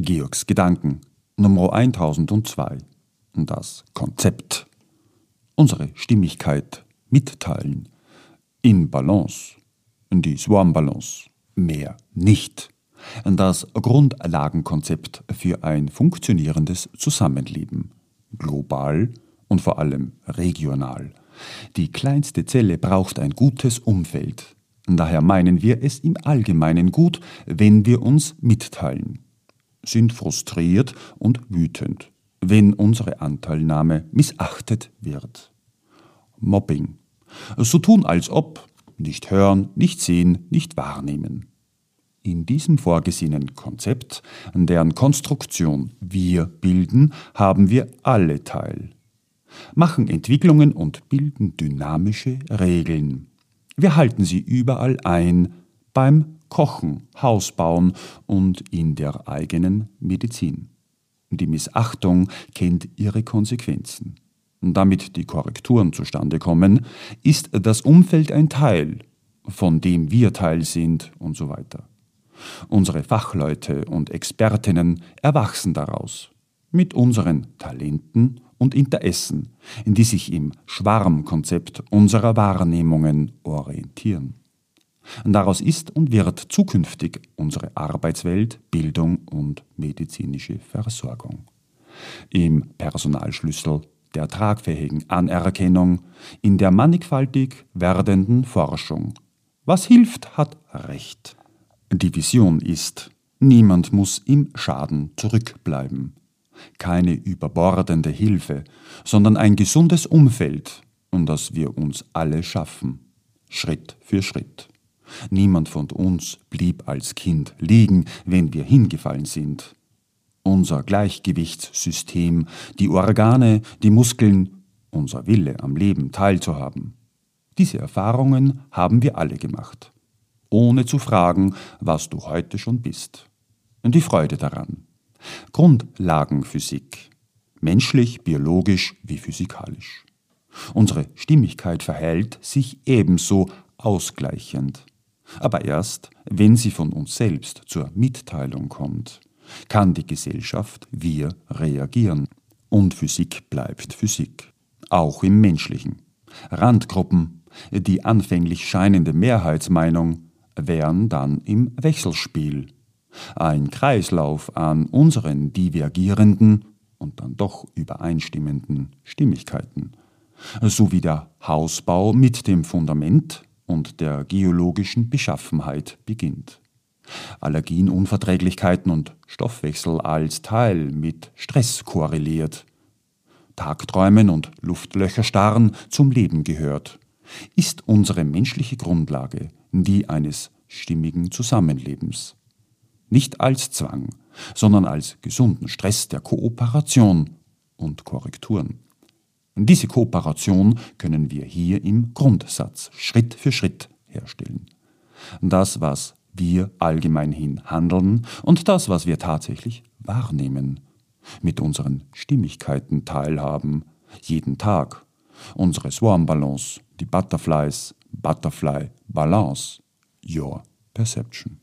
Georgs Gedanken Nummer 1002. Das Konzept. Unsere Stimmigkeit mitteilen. In Balance. Die Swarm Balance. Mehr nicht. Das Grundlagenkonzept für ein funktionierendes Zusammenleben. Global und vor allem regional. Die kleinste Zelle braucht ein gutes Umfeld. Daher meinen wir es im Allgemeinen gut, wenn wir uns mitteilen. Sind frustriert und wütend, wenn unsere Anteilnahme missachtet wird. Mobbing. So tun als ob, nicht hören, nicht sehen, nicht wahrnehmen. In diesem vorgesehenen Konzept, an deren Konstruktion wir bilden, haben wir alle teil machen Entwicklungen und bilden dynamische Regeln. Wir halten sie überall ein, beim Kochen, Hausbauen und in der eigenen Medizin. Die Missachtung kennt ihre Konsequenzen. Damit die Korrekturen zustande kommen, ist das Umfeld ein Teil, von dem wir Teil sind und so weiter. Unsere Fachleute und Expertinnen erwachsen daraus, mit unseren Talenten und Interessen, die sich im Schwarmkonzept unserer Wahrnehmungen orientieren. Daraus ist und wird zukünftig unsere Arbeitswelt, Bildung und medizinische Versorgung. Im Personalschlüssel der tragfähigen Anerkennung, in der mannigfaltig werdenden Forschung. Was hilft, hat Recht. Die Vision ist, niemand muss im Schaden zurückbleiben keine überbordende Hilfe, sondern ein gesundes Umfeld, um das wir uns alle schaffen, Schritt für Schritt. Niemand von uns blieb als Kind liegen, wenn wir hingefallen sind. Unser Gleichgewichtssystem, die Organe, die Muskeln, unser Wille am Leben teilzuhaben. Diese Erfahrungen haben wir alle gemacht, ohne zu fragen, was du heute schon bist. Und die Freude daran. Grundlagenphysik. Menschlich, biologisch wie physikalisch. Unsere Stimmigkeit verhält sich ebenso ausgleichend. Aber erst, wenn sie von uns selbst zur Mitteilung kommt, kann die Gesellschaft, wir reagieren. Und Physik bleibt Physik. Auch im menschlichen. Randgruppen, die anfänglich scheinende Mehrheitsmeinung, wären dann im Wechselspiel ein Kreislauf an unseren divergierenden und dann doch übereinstimmenden Stimmigkeiten, sowie der Hausbau mit dem Fundament und der geologischen Beschaffenheit beginnt. Allergien, Unverträglichkeiten und Stoffwechsel als Teil mit Stress korreliert. Tagträumen und Luftlöcherstarren zum Leben gehört, ist unsere menschliche Grundlage die eines stimmigen Zusammenlebens nicht als Zwang, sondern als gesunden Stress der Kooperation und Korrekturen. Diese Kooperation können wir hier im Grundsatz Schritt für Schritt herstellen. Das, was wir allgemein hin handeln und das, was wir tatsächlich wahrnehmen, mit unseren Stimmigkeiten teilhaben, jeden Tag, unsere Swarm Balance, die Butterflies, Butterfly Balance, Your Perception.